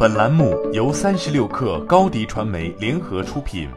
本栏目由三十六氪高低传媒联合出品。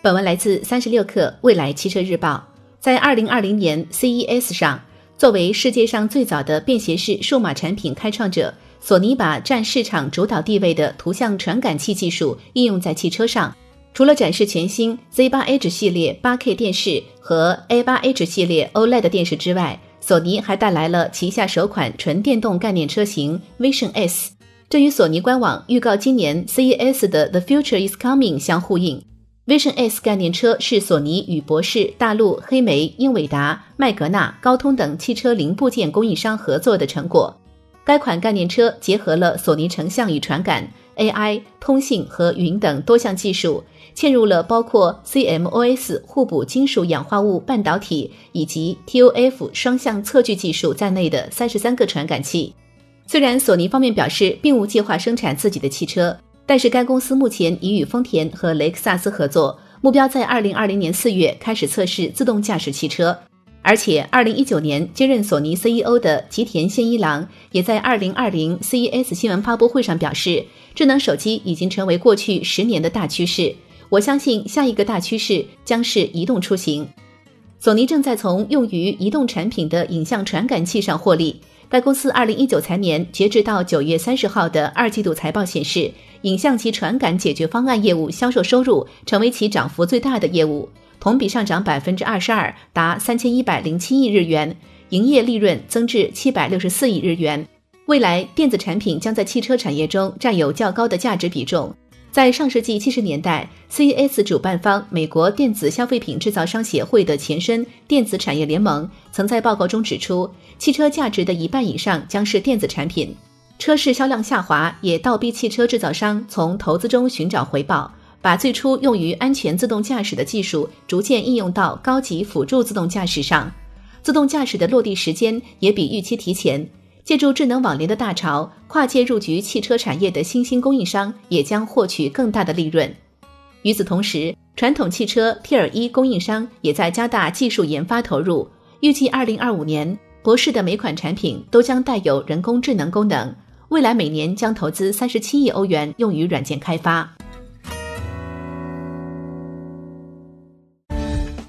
本文来自三十六氪未来汽车日报。在二零二零年 CES 上，作为世界上最早的便携式数码产品开创者，索尼把占市场主导地位的图像传感器技术应用在汽车上。除了展示全新 Z8H 系列 8K 电视和 A8H 系列 OLED 电视之外，索尼还带来了旗下首款纯电动概念车型 Vision S，这与索尼官网预告今年 CES 的 The Future is Coming 相呼应。Vision S 概念车是索尼与博世、大陆、黑莓、英伟达、麦格纳、高通等汽车零部件供应商合作的成果。该款概念车结合了索尼成像与传感。AI、通信和云等多项技术嵌入了包括 CMOS 互补金属氧化物半导体以及 ToF 双向测距技术在内的三十三个传感器。虽然索尼方面表示并无计划生产自己的汽车，但是该公司目前已与丰田和雷克萨斯合作，目标在二零二零年四月开始测试自动驾驶汽车。而且，二零一九年接任索尼 CEO 的吉田宪一郎也在二零二零 CES 新闻发布会上表示，智能手机已经成为过去十年的大趋势。我相信下一个大趋势将是移动出行。索尼正在从用于移动产品的影像传感器上获利。该公司二零一九财年截至到九月三十号的二季度财报显示，影像及传感解决方案业务销售收入成为其涨幅最大的业务。同比上涨百分之二十二，达三千一百零七亿日元，营业利润增至七百六十四亿日元。未来电子产品将在汽车产业中占有较高的价值比重。在上世纪七十年代，CES 主办方美国电子消费品制造商协会的前身电子产业联盟曾在报告中指出，汽车价值的一半以上将是电子产品。车市销量下滑也倒逼汽车制造商从投资中寻找回报。把最初用于安全自动驾驶的技术逐渐应用到高级辅助自动驾驶上，自动驾驶的落地时间也比预期提前。借助智能网联的大潮，跨界入局汽车产业的新兴供应商也将获取更大的利润。与此同时，传统汽车 Tier 一供应商也在加大技术研发投入。预计2025年，博世的每款产品都将带有人工智能功能。未来每年将投资37亿欧元用于软件开发。